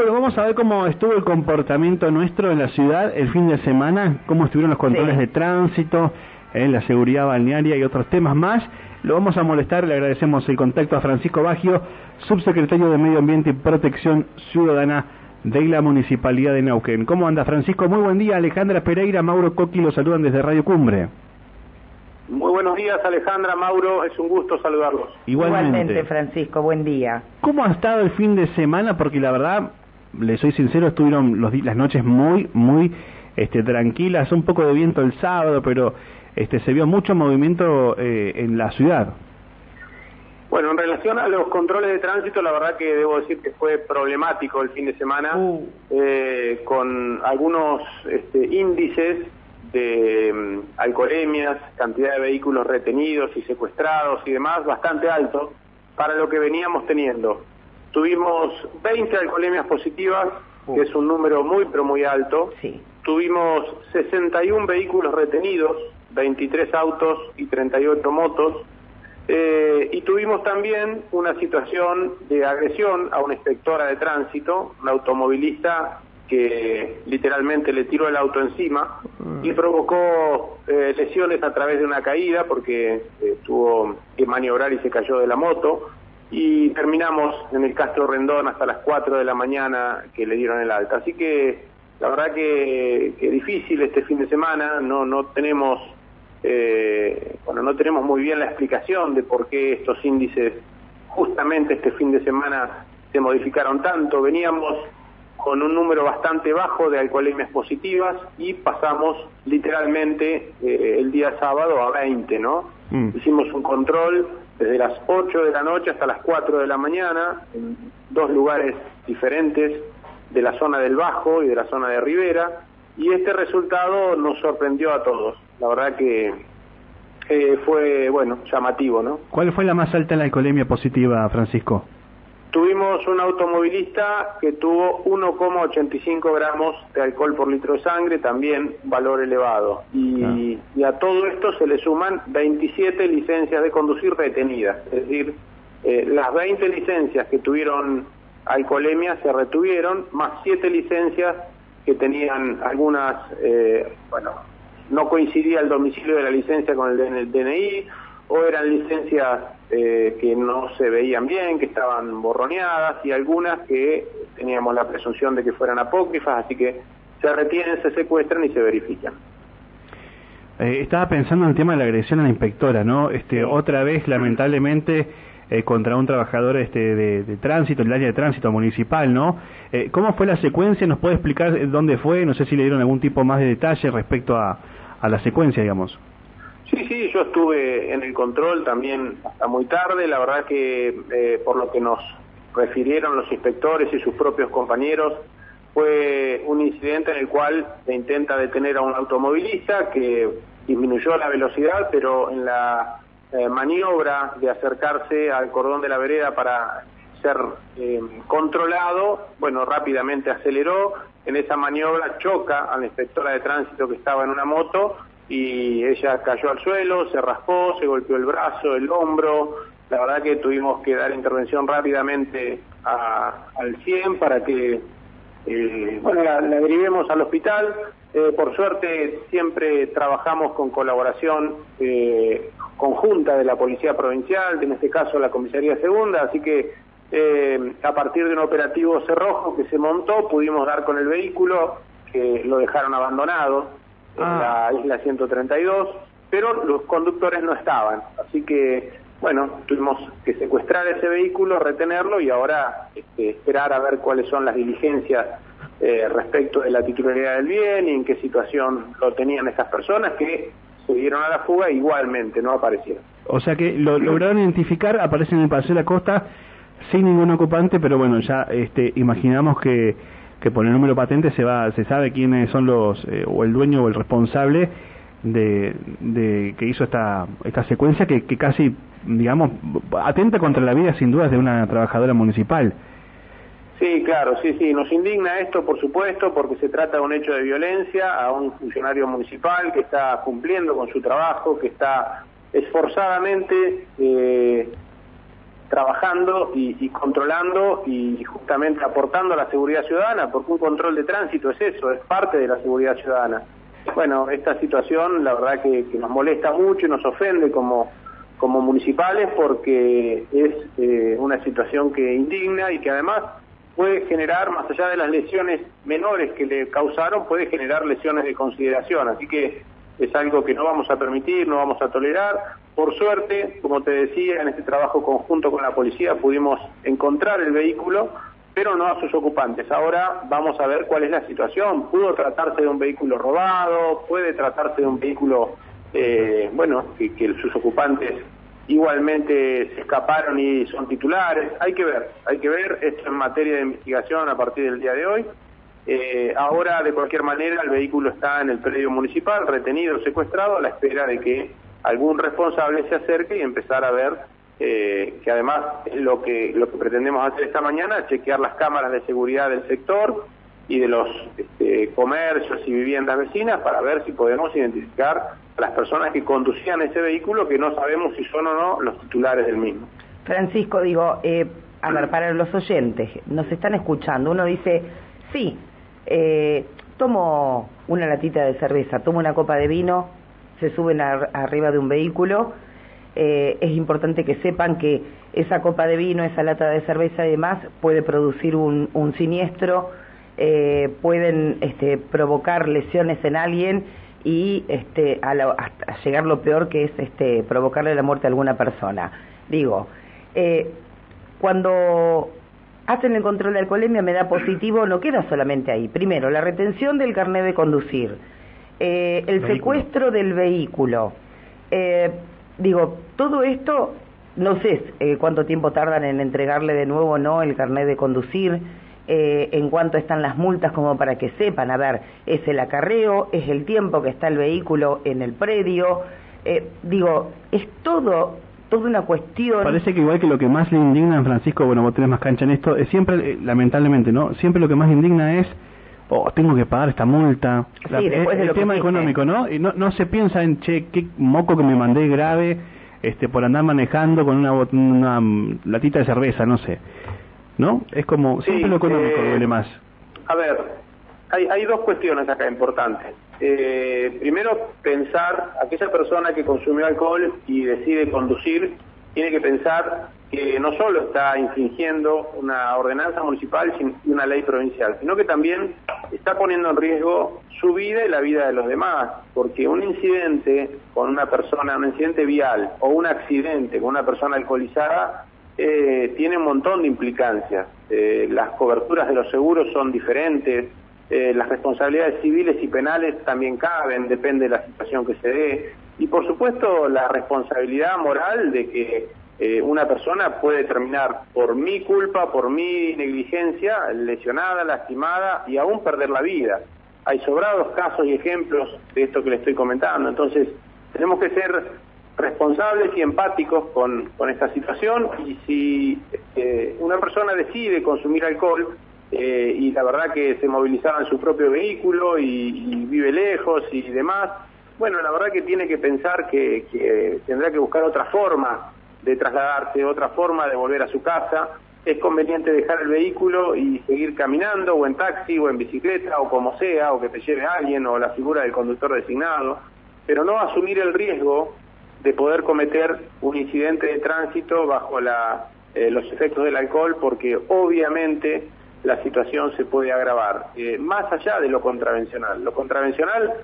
Bueno, vamos a ver cómo estuvo el comportamiento nuestro en la ciudad el fin de semana, cómo estuvieron los controles de tránsito, eh, la seguridad balnearia y otros temas más. Lo vamos a molestar, le agradecemos el contacto a Francisco Bagio, subsecretario de Medio Ambiente y Protección Ciudadana de la Municipalidad de Neuquén. ¿Cómo anda Francisco? Muy buen día, Alejandra Pereira, Mauro Coqui lo saludan desde Radio Cumbre. Muy buenos días, Alejandra, Mauro, es un gusto saludarlos. Igualmente. Francisco, buen día. ¿Cómo ha estado el fin de semana? Porque la verdad, le soy sincero, estuvieron los, las noches muy, muy este, tranquilas, un poco de viento el sábado, pero este, se vio mucho movimiento eh, en la ciudad. Bueno, en relación a los controles de tránsito, la verdad que debo decir que fue problemático el fin de semana, uh. eh, con algunos este, índices de mm, alcoholemias, cantidad de vehículos retenidos y secuestrados y demás, bastante alto para lo que veníamos teniendo. Tuvimos 20 alcoholemias positivas, que es un número muy, pero muy alto. Sí. Tuvimos 61 vehículos retenidos, 23 autos y 38 motos. Eh, y tuvimos también una situación de agresión a una inspectora de tránsito, una automovilista que literalmente le tiró el auto encima y provocó eh, lesiones a través de una caída porque eh, tuvo que maniobrar y se cayó de la moto y terminamos en el Castro Rendón hasta las 4 de la mañana que le dieron el alta. Así que la verdad que, que difícil este fin de semana, no, no tenemos eh, bueno, no tenemos muy bien la explicación de por qué estos índices justamente este fin de semana se modificaron tanto. Veníamos con un número bastante bajo de alcoholemias positivas y pasamos literalmente eh, el día sábado a 20, ¿no? Mm. Hicimos un control desde las 8 de la noche hasta las 4 de la mañana en dos lugares diferentes de la zona del Bajo y de la zona de Rivera y este resultado nos sorprendió a todos. La verdad que eh, fue, bueno, llamativo, ¿no? ¿Cuál fue la más alta en la alcoholemia positiva, Francisco? Tuvimos un automovilista que tuvo 1,85 gramos de alcohol por litro de sangre, también valor elevado. Y, a todo esto se le suman 27 licencias de conducir retenidas. Es decir, eh, las 20 licencias que tuvieron alcoholemia se retuvieron, más 7 licencias que tenían algunas, eh, bueno, no coincidía el domicilio de la licencia con el el DNI, o eran licencias eh, que no se veían bien, que estaban borroneadas y algunas que teníamos la presunción de que fueran apócrifas, así que se retienen, se secuestran y se verifican. Eh, estaba pensando en el tema de la agresión a la inspectora, ¿no? Este, Otra vez, lamentablemente, eh, contra un trabajador este, de, tránsito, el área de tránsito municipal, ¿no? ¿Cómo fue la secuencia? ¿Nos puede explicar dónde fue? No sé si le dieron algún tipo más de detalle respecto a, a la secuencia, digamos. Sí, sí, yo estuve en el control también hasta muy tarde, la verdad que eh, por lo que nos refirieron los inspectores y sus propios compañeros, fue un incidente en el cual se intenta detener a un automovilista que disminuyó la velocidad, pero en la eh, maniobra de acercarse al cordón de la vereda para ser eh, controlado, bueno, rápidamente aceleró, en esa maniobra choca a la inspectora de tránsito que estaba en una moto y ella cayó al suelo, se raspó, se golpeó el brazo, el hombro. La verdad que tuvimos que dar intervención rápidamente al 100 para que eh, bueno, la, derivemos al hospital. Eh, por suerte siempre trabajamos con colaboración eh, conjunta de la Policía Provincial, en este caso la Comisaría Segunda, así que a partir de un operativo cerrojo que se montó pudimos dar con el vehículo, que lo dejaron abandonado en ah. la isla 132, pero los conductores no estaban, así que bueno, tuvimos que secuestrar ese vehículo, retenerlo y ahora este, esperar a ver cuáles son las diligencias eh, respecto de la titularidad del bien y en qué situación lo tenían estas personas que se dieron a la fuga igualmente, no aparecieron. O sea que lo lograron identificar, aparece en el Paseo de la Costa sin ningún ocupante, pero bueno, ya este, imaginamos que que por el número patente se va se sabe quiénes son los eh, o el dueño o el responsable de, que hizo esta esta secuencia que, que casi digamos atenta contra la vida sin dudas de una trabajadora municipal. Sí, claro, sí, sí, nos indigna esto, por supuesto, porque se trata de un hecho de violencia a un funcionario municipal que está cumpliendo con su trabajo, que está esforzadamente eh, trabajando y, controlando y justamente aportando a la seguridad ciudadana, porque un control de tránsito es eso, es parte de la seguridad ciudadana. Bueno, esta situación la verdad que, nos molesta mucho y nos ofende como, como municipales porque es eh, una situación que indigna y que además puede generar, más allá de las lesiones menores que le causaron, puede generar lesiones de consideración. Así que es algo que no vamos a permitir, no vamos a tolerar. Por suerte, como te decía, en este trabajo conjunto con la policía pudimos encontrar el vehículo, pero no a sus ocupantes. Ahora vamos a ver cuál es la situación. Pudo tratarse de un vehículo robado, puede tratarse de un vehículo, eh, bueno, que, sus ocupantes igualmente se escaparon y son titulares. Hay que ver, hay que ver, esto en materia de investigación a partir del día de hoy. Eh, ahora, de cualquier manera, el vehículo está en el predio municipal, retenido, secuestrado, a la espera de que algún responsable se acerque y empezar a ver eh, que además lo que, lo que pretendemos hacer esta mañana, chequear las cámaras de seguridad del sector y de los este, comercios y viviendas vecinas para ver si podemos identificar las personas que conducían ese vehículo que no sabemos si son o no los titulares del mismo. Francisco, digo, eh, a ver, para los oyentes, nos están escuchando, uno dice, sí, eh, tomo una latita de cerveza, tomo una copa de vino, se suben arriba de un vehículo, eh, es importante que sepan que esa copa de vino, esa lata de cerveza y demás puede producir un, siniestro, eh, pueden este, provocar lesiones en alguien y este, a, llegar lo peor que es este, provocarle la muerte a alguna persona. Digo, eh, cuando hacen el control de alcoholemia me da positivo, no queda solamente ahí. Primero, la retención del carnet de conducir, eh, el secuestro del vehículo. Eh, digo, todo esto, no sé eh, cuánto tiempo tardan en entregarle de nuevo o no el carnet de conducir. Eh, en cuánto están las multas como para que sepan, a ver, es el acarreo, es el tiempo que está el vehículo en el predio, eh, digo, es todo toda una cuestión. Parece que igual que lo que más le indigna a Francisco, bueno, vos tenés más cancha en esto, es siempre, lamentablemente, ¿no? Siempre lo que más indigna es, oh, tengo que pagar esta multa. Sí, después de el tema económico, ¿no? Y no, no se piensa en, che, qué moco que me mandé grave este por andar manejando con una, una latita de cerveza, no sé. ¿no? Es como, siempre lo económico eh, duele más. A ver, hay, hay dos cuestiones acá importantes. Eh, primero, pensar, aquella persona que consumió alcohol y decide conducir, tiene que pensar que no solo está infringiendo una ordenanza municipal y una ley provincial, sino que también está poniendo en riesgo su vida y la vida de los demás, porque un incidente con una persona, un incidente vial o un accidente con una persona alcoholizada eh, tiene un montón de implicancias. Eh, las coberturas de los seguros son diferentes, eh, las responsabilidades civiles y penales también caben, depende de la situación que se dé. Y por supuesto la responsabilidad moral de que una persona puede terminar por mi culpa, por mi negligencia, lesionada, lastimada y aún perder la vida. Hay sobrados casos y ejemplos de esto que le estoy comentando. Entonces, tenemos que ser responsables y empáticos con, con esta situación y si eh, una persona decide consumir alcohol eh, y la verdad que se movilizaba en su propio vehículo y, vive lejos y demás, bueno, la verdad que tiene que pensar que, que tendrá que buscar otra forma de trasladarse, otra forma de volver a su casa. Es conveniente dejar el vehículo y seguir caminando o en taxi o en bicicleta o como sea, o que te lleve alguien o la figura del conductor designado, pero no asumir el riesgo de poder cometer un incidente de tránsito bajo la, eh, los efectos del alcohol porque obviamente la situación se puede agravar, eh, más allá de lo contravencional. Lo contravencional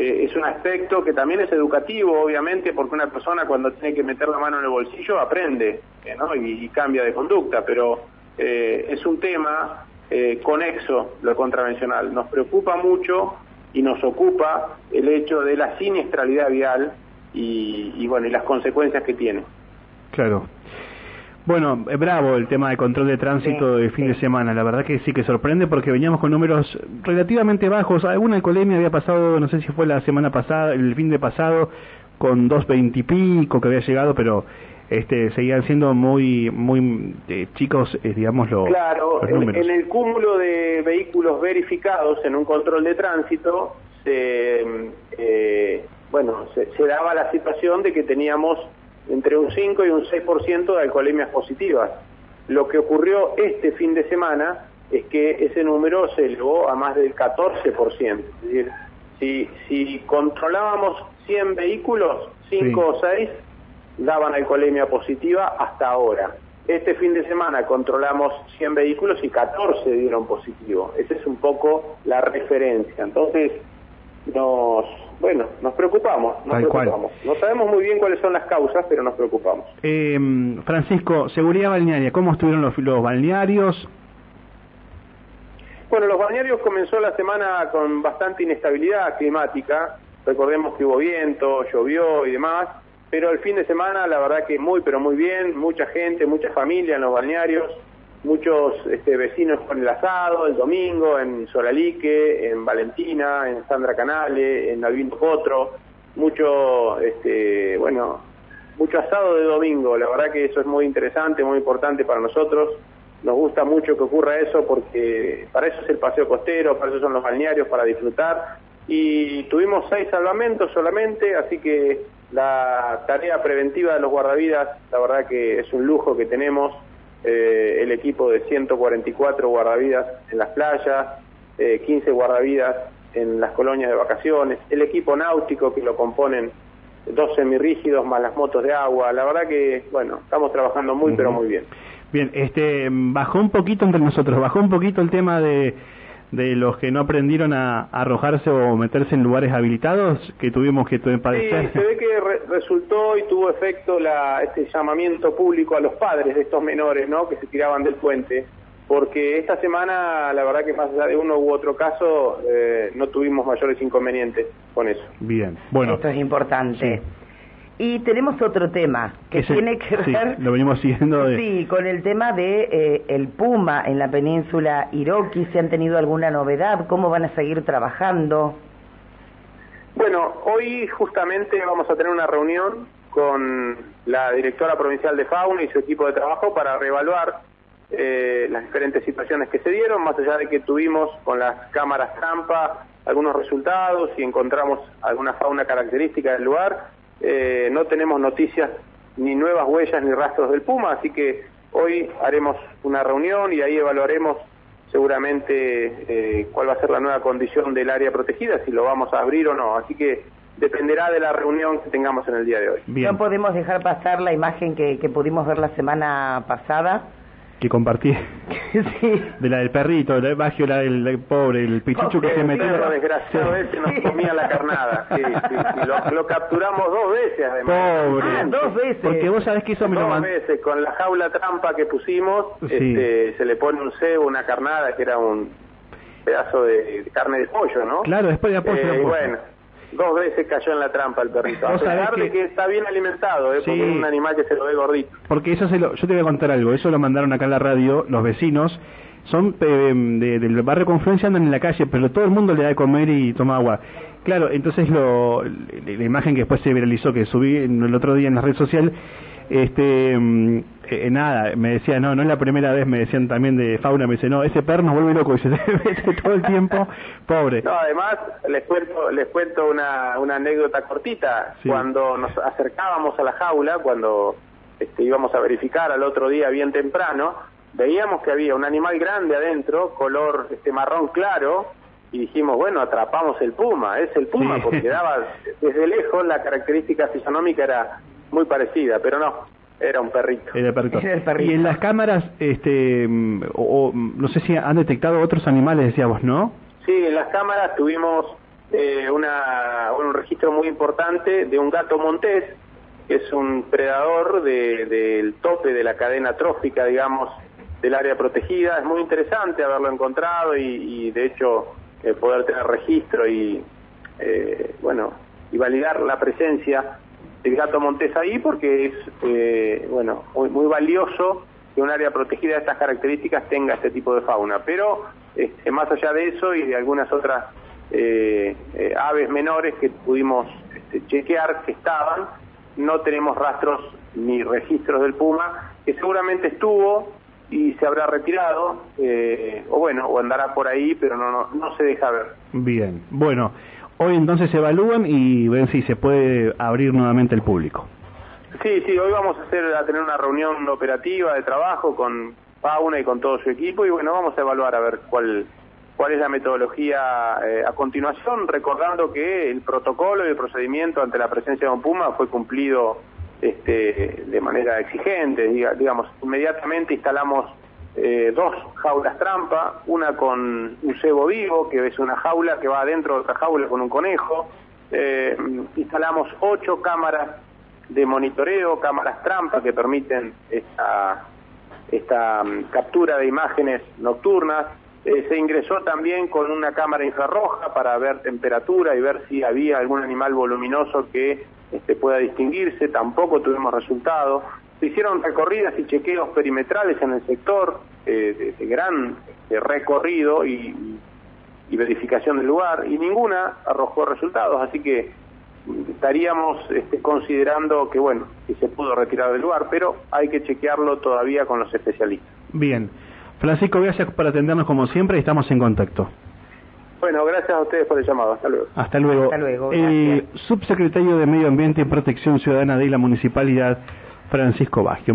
eh, es un aspecto que también es educativo, obviamente, porque una persona cuando tiene que meter la mano en el bolsillo aprende ¿no? y, y, cambia de conducta, pero es un tema conexo lo contravencional. Nos preocupa mucho y nos ocupa el hecho de la siniestralidad vial y, bueno, y las consecuencias que tiene. Claro. Bueno, eh, bravo el tema de control de tránsito de fin de semana. La verdad que sí que sorprende porque veníamos con números relativamente bajos. Alguna alcoholemia había pasado, no sé si fue la semana pasada, el fin de pasado, con dos pico que había llegado, pero este seguían siendo muy muy eh, chicos, eh, digamos, los, claro, números. En, en, el cúmulo de vehículos verificados en un control de tránsito se bueno, se, daba la situación de que teníamos entre un 5 y un 6% de alcoholemias positivas. Lo que ocurrió este fin de semana es que ese número se elevó a más del 14%. Es decir, si, si controlábamos 100 vehículos, 5 o 6 daban alcoholemia positiva hasta ahora. Este fin de semana controlamos 100 vehículos y 14 dieron positivo. Esa es un poco la referencia. Entonces, nos, bueno, nos preocupamos, nos preocupamos. No sabemos muy bien cuáles son las causas, pero nos preocupamos. Eh, Francisco, seguridad balnearia, ¿cómo estuvieron los, los balnearios? Bueno, los balnearios comenzó la semana con bastante inestabilidad climática. Recordemos que hubo viento, llovió y demás pero el fin de semana la verdad que muy pero muy bien, mucha gente, mucha familia en los balnearios, muchos este, vecinos con el asado el domingo en Solalique, en Valentina, en Sandra Canale, en Albino Potro, mucho, este, bueno, mucho asado de domingo, la verdad que eso es muy interesante, muy importante para nosotros, nos gusta mucho que ocurra eso porque para eso es el paseo costero, para eso son los balnearios, para disfrutar, y tuvimos seis salvamentos solamente, así que la tarea preventiva de los guardavidas, la verdad que es un lujo que tenemos, eh, el equipo de 144 guardavidas en las playas, eh, 15 guardavidas en las colonias de vacaciones, el equipo náutico que lo componen dos semirrígidos más las motos de agua, la verdad que, bueno, estamos trabajando muy, pero muy bien. Bien, este, bajó un poquito entre nosotros, bajó un poquito el tema de de los que no aprendieron a, arrojarse o meterse en lugares habilitados que tuvimos que padecer. Sí, se ve que resultó y tuvo efecto la, este llamamiento público a los padres de estos menores, ¿no? Que se tiraban del puente, porque esta semana, la verdad que más allá de uno u otro caso, eh, no tuvimos mayores inconvenientes con eso. Bien, bueno. Esto es importante. Y tenemos otro tema que tiene que ver. lo venimos siguiendo. Sí, con el tema de eh, el Puma en la península Iroqui. ¿Se han tenido alguna novedad? ¿Cómo van a seguir trabajando? Bueno, hoy justamente vamos a tener una reunión con la directora provincial de fauna y su equipo de trabajo para reevaluar eh, las diferentes situaciones que se dieron, más allá de que tuvimos con las cámaras trampa algunos resultados y encontramos alguna fauna característica del lugar eh, no tenemos noticias ni nuevas huellas ni rastros del Puma, así que hoy haremos una reunión y ahí evaluaremos seguramente eh, cuál va a ser la nueva condición del área protegida, si lo vamos a abrir o no. Así que dependerá de la reunión que tengamos en el día de hoy. No podemos dejar pasar la imagen que, que pudimos ver la semana pasada que compartí sí. de la del perrito, la Bagio, la del, pobre, el pichucho que se metió. El desgraciado ese nos comía la carnada. Sí, sí, lo, capturamos dos veces además. Pobre. Ah, dos veces. Porque vos sabés que eso me lo Dos veces, con la jaula trampa que pusimos, este, se le pone un cebo, una carnada, que era un pedazo de, carne de pollo, ¿no? Claro, después de pollo. Eh, bueno Dos veces cayó en la trampa el perrito. A pesar de que está bien alimentado, ¿eh? porque es un animal que se lo ve gordito. Porque eso se lo, yo te voy a contar algo, eso lo mandaron acá en la radio los vecinos, son eh, del barrio Confluencia, andan en la calle, pero todo el mundo le da de comer y toma agua. Claro, entonces lo, la imagen que después se viralizó, que subí el otro día en la red social, este mm, eh, nada, me decía, no, no es la primera vez, me decían también de fauna, me dice, no, ese perro nos vuelve loco, y se mete todo el tiempo, pobre. No, además, les cuento, les cuento una, una anécdota cortita, cuando nos acercábamos a la jaula, cuando este, íbamos a verificar al otro día bien temprano, veíamos que había un animal grande adentro, color este marrón claro, y dijimos, bueno, atrapamos el puma, es el puma, porque daba desde lejos la característica fisionómica era muy parecida, pero no, era un perrito. Era, perrito. Y en las cámaras, este, o, no sé si han detectado otros animales, decíamos, ¿no? Sí, en las cámaras tuvimos eh, una, un registro muy importante de un gato montés, que es un predador del tope de la cadena trófica, digamos, del área protegida. Es muy interesante haberlo encontrado y, de hecho, eh, poder tener registro y, eh, bueno, y validar la presencia el gato montés ahí porque es eh, bueno muy, valioso que un área protegida de estas características tenga este tipo de fauna. Pero este, más allá de eso y de algunas otras eh, eh, aves menores que pudimos este, chequear que estaban no tenemos rastros ni registros del puma que seguramente estuvo y se habrá retirado o bueno o andará por ahí pero no, no no se deja ver. Bien. Bueno Hoy entonces se evalúan y ven si se puede abrir nuevamente el público. Sí, sí, hoy vamos a hacer a tener una reunión operativa de trabajo con Pauna y con todo su equipo y bueno, vamos a evaluar a ver cuál cuál es la metodología eh, a continuación, recordando que el protocolo y el procedimiento ante la presencia de un puma fue cumplido este, de manera exigente, digamos, inmediatamente instalamos eh, dos jaulas trampa, una con un cebo vivo, que es una jaula que va adentro de otra jaula con un conejo, eh, instalamos ocho cámaras de monitoreo, cámaras trampa que permiten esta, esta mm, captura de imágenes nocturnas, eh, se ingresó también con una cámara infrarroja para ver temperatura y ver si había algún animal voluminoso que este, pueda distinguirse, tampoco tuvimos resultados. Se hicieron recorridas y chequeos perimetrales en el sector, eh, de, gran este, recorrido y, verificación del lugar, y ninguna arrojó resultados, así que estaríamos este, considerando que, bueno, que se pudo retirar del lugar, pero hay que chequearlo todavía con los especialistas. Bien. Francisco, gracias por atendernos como siempre y estamos en contacto. Bueno, gracias a ustedes por el llamado. Hasta luego. Hasta luego. Hasta luego el subsecretario de Medio Ambiente y Protección Ciudadana de la Municipalidad, Francisco Baggio.